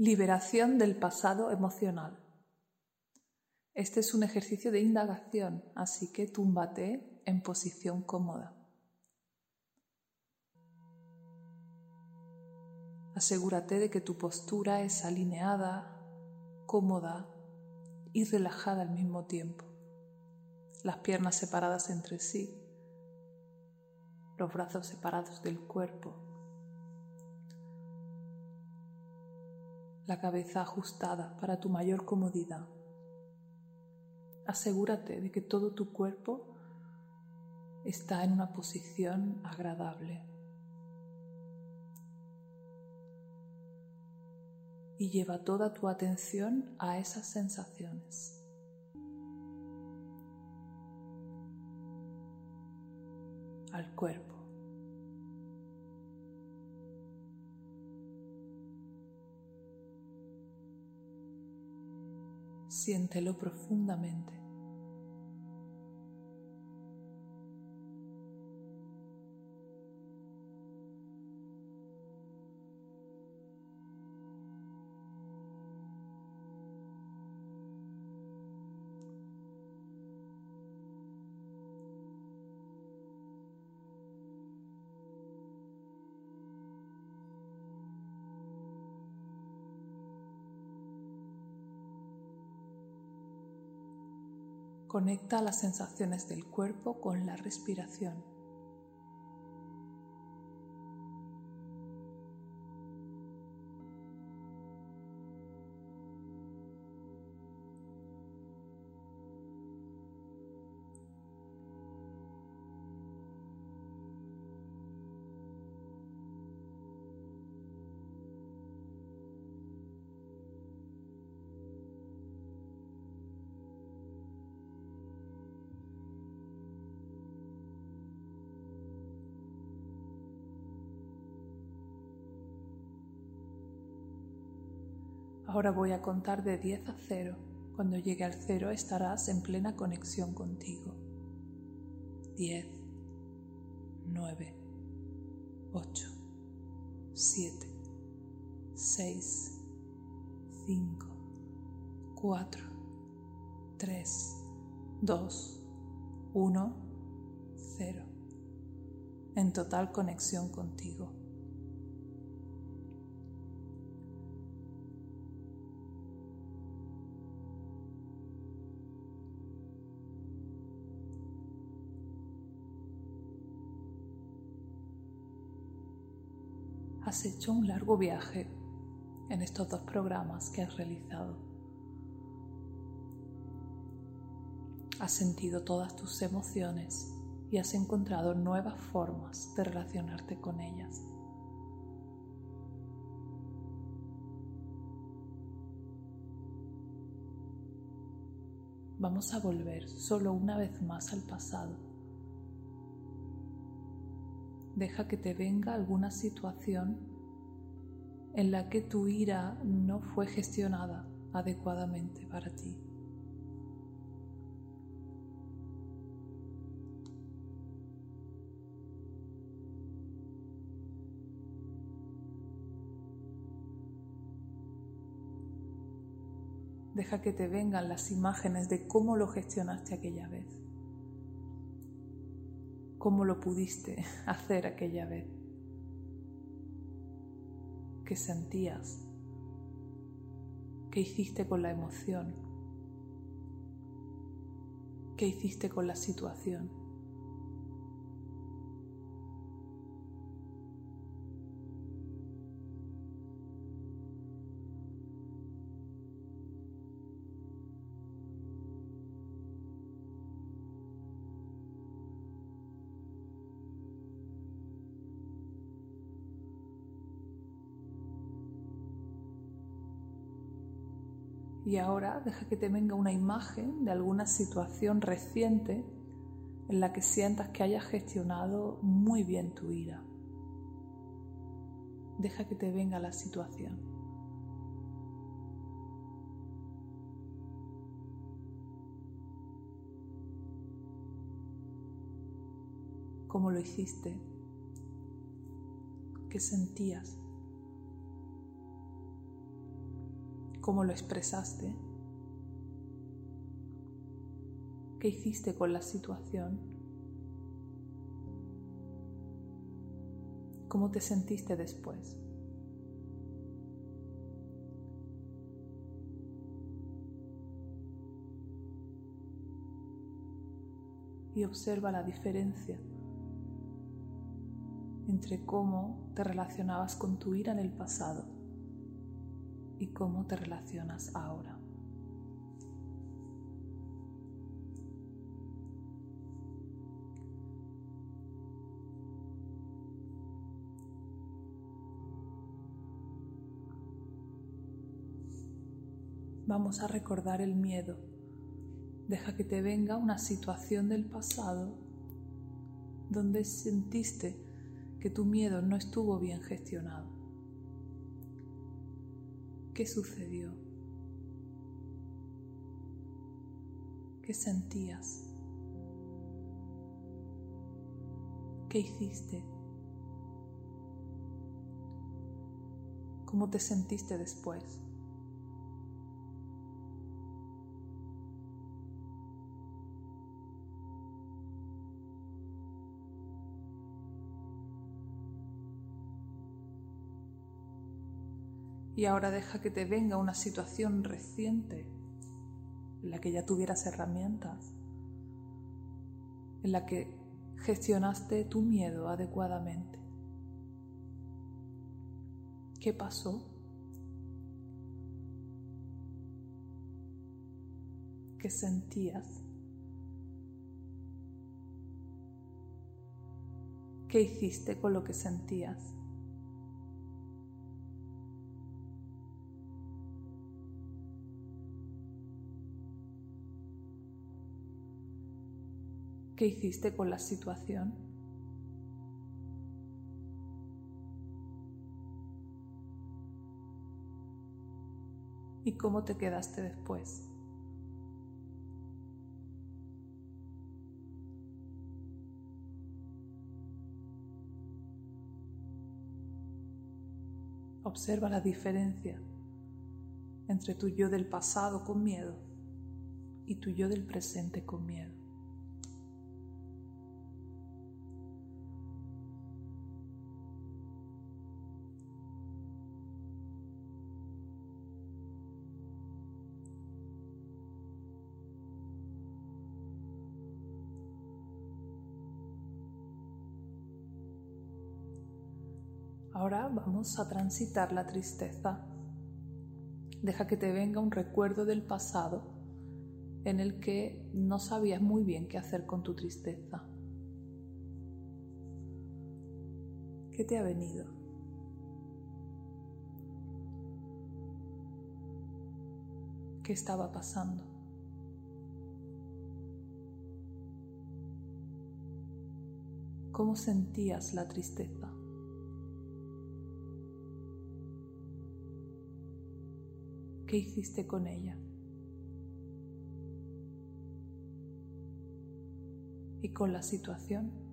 Liberación del pasado emocional. Este es un ejercicio de indagación, así que túmbate en posición cómoda. Asegúrate de que tu postura es alineada, cómoda y relajada al mismo tiempo. Las piernas separadas entre sí, los brazos separados del cuerpo la cabeza ajustada para tu mayor comodidad. Asegúrate de que todo tu cuerpo está en una posición agradable. Y lleva toda tu atención a esas sensaciones. Al cuerpo. Siéntelo profundamente. Conecta las sensaciones del cuerpo con la respiración. Ahora voy a contar de 10 a 0. Cuando llegue al 0 estarás en plena conexión contigo. 10, 9, 8, 7, 6, 5, 4, 3, 2, 1, 0. En total conexión contigo. Has hecho un largo viaje en estos dos programas que has realizado. Has sentido todas tus emociones y has encontrado nuevas formas de relacionarte con ellas. Vamos a volver solo una vez más al pasado deja que te venga alguna situación en la que tu ira no fue gestionada adecuadamente para ti. Deja que te vengan las imágenes de cómo lo gestionaste aquella vez cómo lo pudiste hacer aquella vez, qué sentías, qué hiciste con la emoción, qué hiciste con la situación. Y ahora deja que te venga una imagen de alguna situación reciente en la que sientas que hayas gestionado muy bien tu ira. Deja que te venga la situación. ¿Cómo lo hiciste? ¿Qué sentías? Cómo lo expresaste, qué hiciste con la situación, cómo te sentiste después. Y observa la diferencia entre cómo te relacionabas con tu ira en el pasado y cómo te relacionas ahora. Vamos a recordar el miedo. Deja que te venga una situación del pasado donde sentiste que tu miedo no estuvo bien gestionado. ¿Qué sucedió? ¿Qué sentías? ¿Qué hiciste? ¿Cómo te sentiste después? Y ahora deja que te venga una situación reciente en la que ya tuvieras herramientas, en la que gestionaste tu miedo adecuadamente. ¿Qué pasó? ¿Qué sentías? ¿Qué hiciste con lo que sentías? ¿Qué hiciste con la situación? ¿Y cómo te quedaste después? Observa la diferencia entre tu yo del pasado con miedo y tu yo del presente con miedo. Ahora vamos a transitar la tristeza. Deja que te venga un recuerdo del pasado en el que no sabías muy bien qué hacer con tu tristeza. ¿Qué te ha venido? ¿Qué estaba pasando? ¿Cómo sentías la tristeza? ¿Qué hiciste con ella? Y con la situación.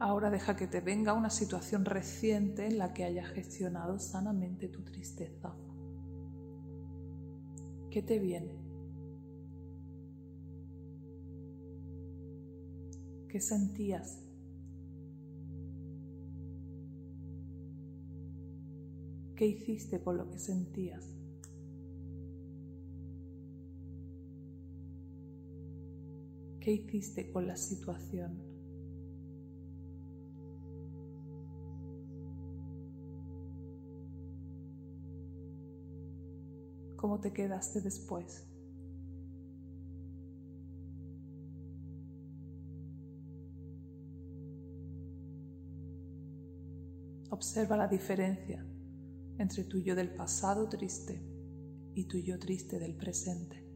Ahora deja que te venga una situación reciente en la que hayas gestionado sanamente tu tristeza. ¿Qué te viene? ¿Qué sentías? ¿Qué hiciste con lo que sentías? ¿Qué hiciste con la situación? Cómo te quedaste después. Observa la diferencia entre tu yo del pasado triste y tu yo triste del presente.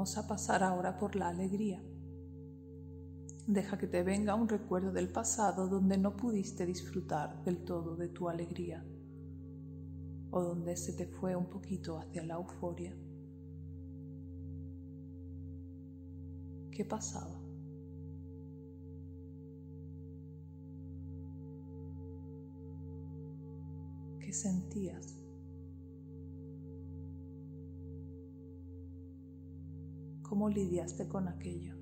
Vamos a pasar ahora por la alegría. Deja que te venga un recuerdo del pasado donde no pudiste disfrutar del todo de tu alegría o donde se te fue un poquito hacia la euforia. ¿Qué pasaba? ¿Qué sentías? ¿Cómo lidiaste con aquello?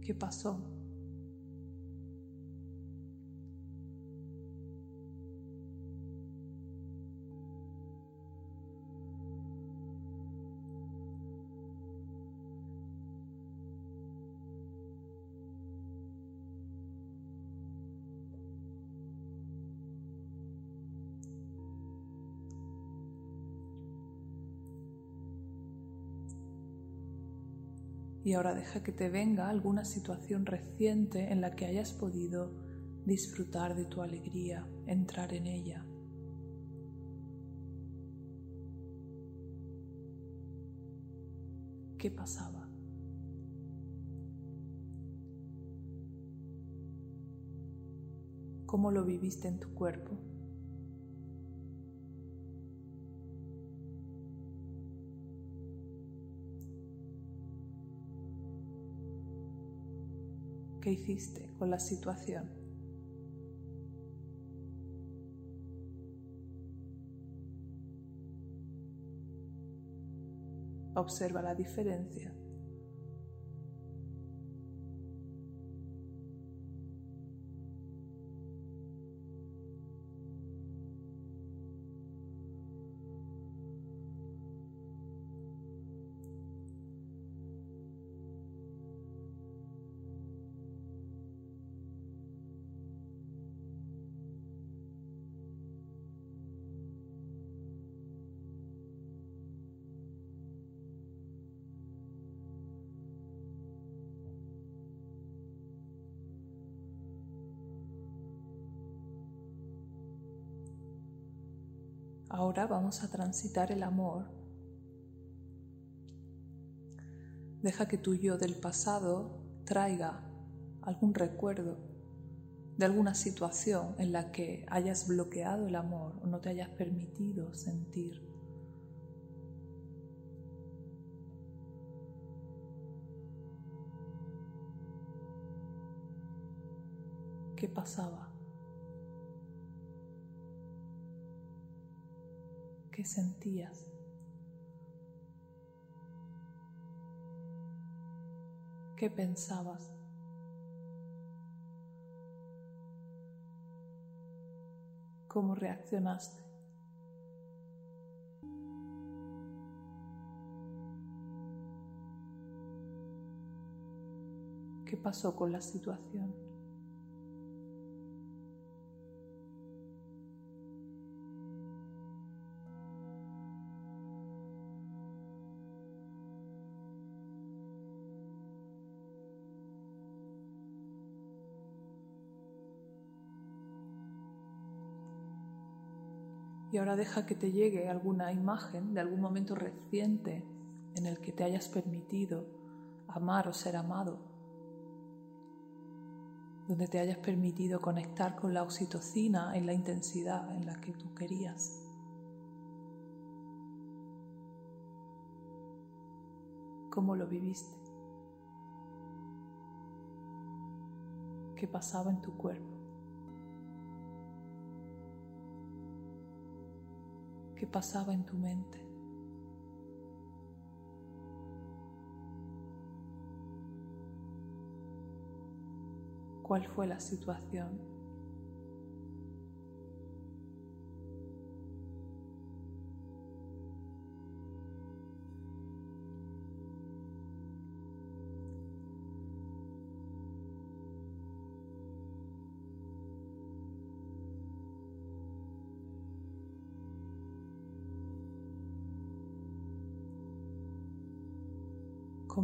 ¿Qué pasó? Y ahora deja que te venga alguna situación reciente en la que hayas podido disfrutar de tu alegría, entrar en ella. ¿Qué pasaba? ¿Cómo lo viviste en tu cuerpo? ¿Qué hiciste con la situación? Observa la diferencia. Ahora vamos a transitar el amor. Deja que tu yo del pasado traiga algún recuerdo de alguna situación en la que hayas bloqueado el amor o no te hayas permitido sentir. ¿Qué pasaba? ¿Qué sentías? ¿Qué pensabas? ¿Cómo reaccionaste? ¿Qué pasó con la situación? Y ahora deja que te llegue alguna imagen de algún momento reciente en el que te hayas permitido amar o ser amado, donde te hayas permitido conectar con la oxitocina en la intensidad en la que tú querías. ¿Cómo lo viviste? ¿Qué pasaba en tu cuerpo? ¿Qué pasaba en tu mente? ¿Cuál fue la situación?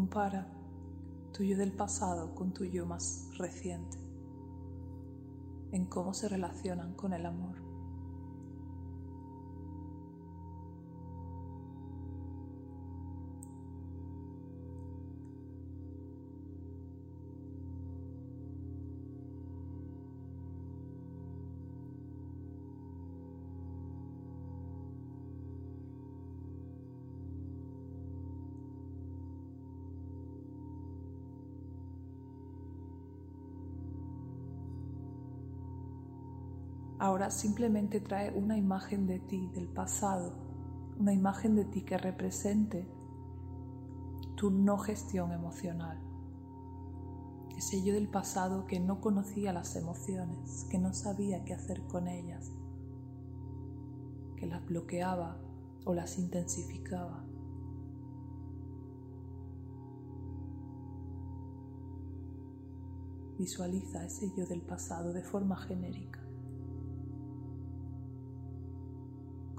Compara tu yo del pasado con tu yo más reciente en cómo se relacionan con el amor. Ahora simplemente trae una imagen de ti, del pasado, una imagen de ti que represente tu no gestión emocional. Ese yo del pasado que no conocía las emociones, que no sabía qué hacer con ellas, que las bloqueaba o las intensificaba. Visualiza ese yo del pasado de forma genérica.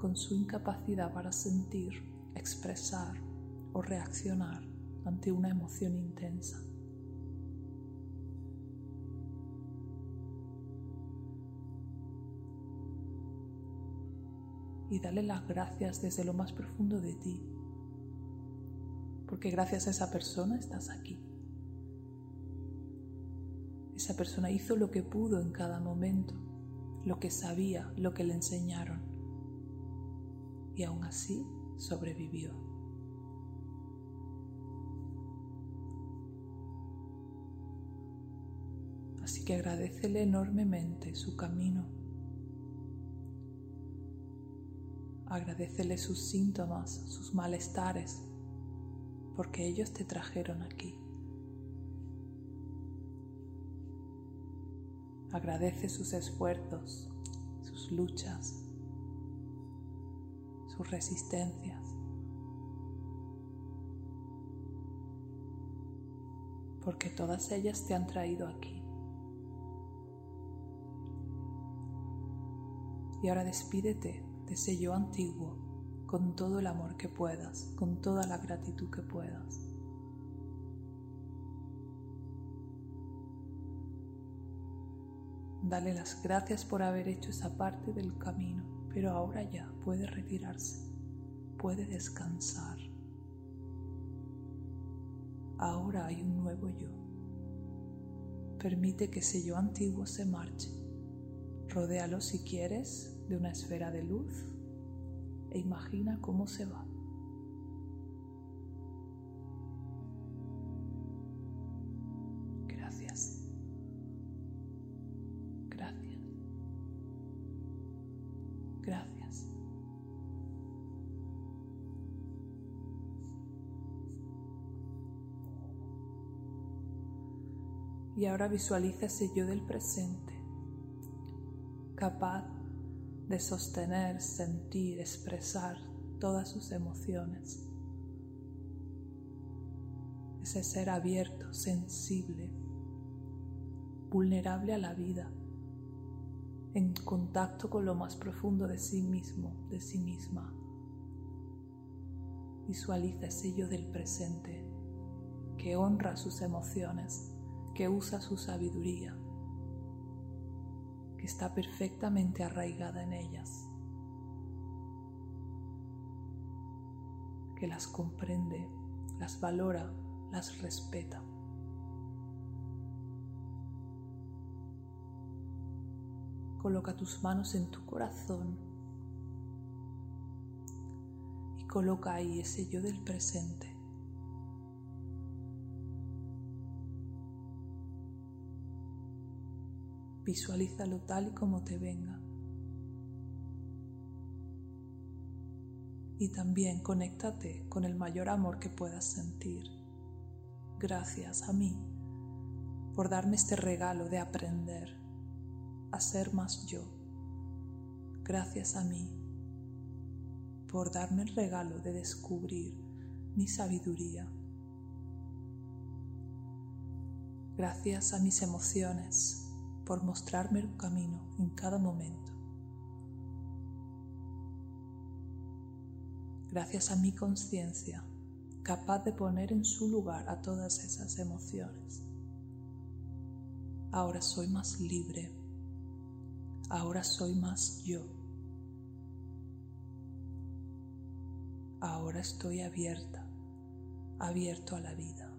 Con su incapacidad para sentir, expresar o reaccionar ante una emoción intensa. Y dale las gracias desde lo más profundo de ti, porque gracias a esa persona estás aquí. Esa persona hizo lo que pudo en cada momento, lo que sabía, lo que le enseñaron y aún así sobrevivió. Así que agradecele enormemente su camino. Agradecele sus síntomas, sus malestares, porque ellos te trajeron aquí. Agradece sus esfuerzos, sus luchas, resistencias. Porque todas ellas te han traído aquí. Y ahora despídete de ese yo antiguo con todo el amor que puedas, con toda la gratitud que puedas. Dale las gracias por haber hecho esa parte del camino pero ahora ya puede retirarse, puede descansar. Ahora hay un nuevo yo. Permite que ese yo antiguo se marche. Rodéalo si quieres de una esfera de luz e imagina cómo se va. Ahora visualiza ese yo del presente, capaz de sostener, sentir, expresar todas sus emociones. Ese ser abierto, sensible, vulnerable a la vida, en contacto con lo más profundo de sí mismo, de sí misma. Visualiza ese yo del presente que honra sus emociones que usa su sabiduría, que está perfectamente arraigada en ellas, que las comprende, las valora, las respeta. Coloca tus manos en tu corazón y coloca ahí ese yo del presente Visualízalo tal y como te venga. Y también conéctate con el mayor amor que puedas sentir. Gracias a mí por darme este regalo de aprender a ser más yo. Gracias a mí por darme el regalo de descubrir mi sabiduría. Gracias a mis emociones por mostrarme el camino en cada momento. Gracias a mi conciencia, capaz de poner en su lugar a todas esas emociones. Ahora soy más libre. Ahora soy más yo. Ahora estoy abierta, abierto a la vida.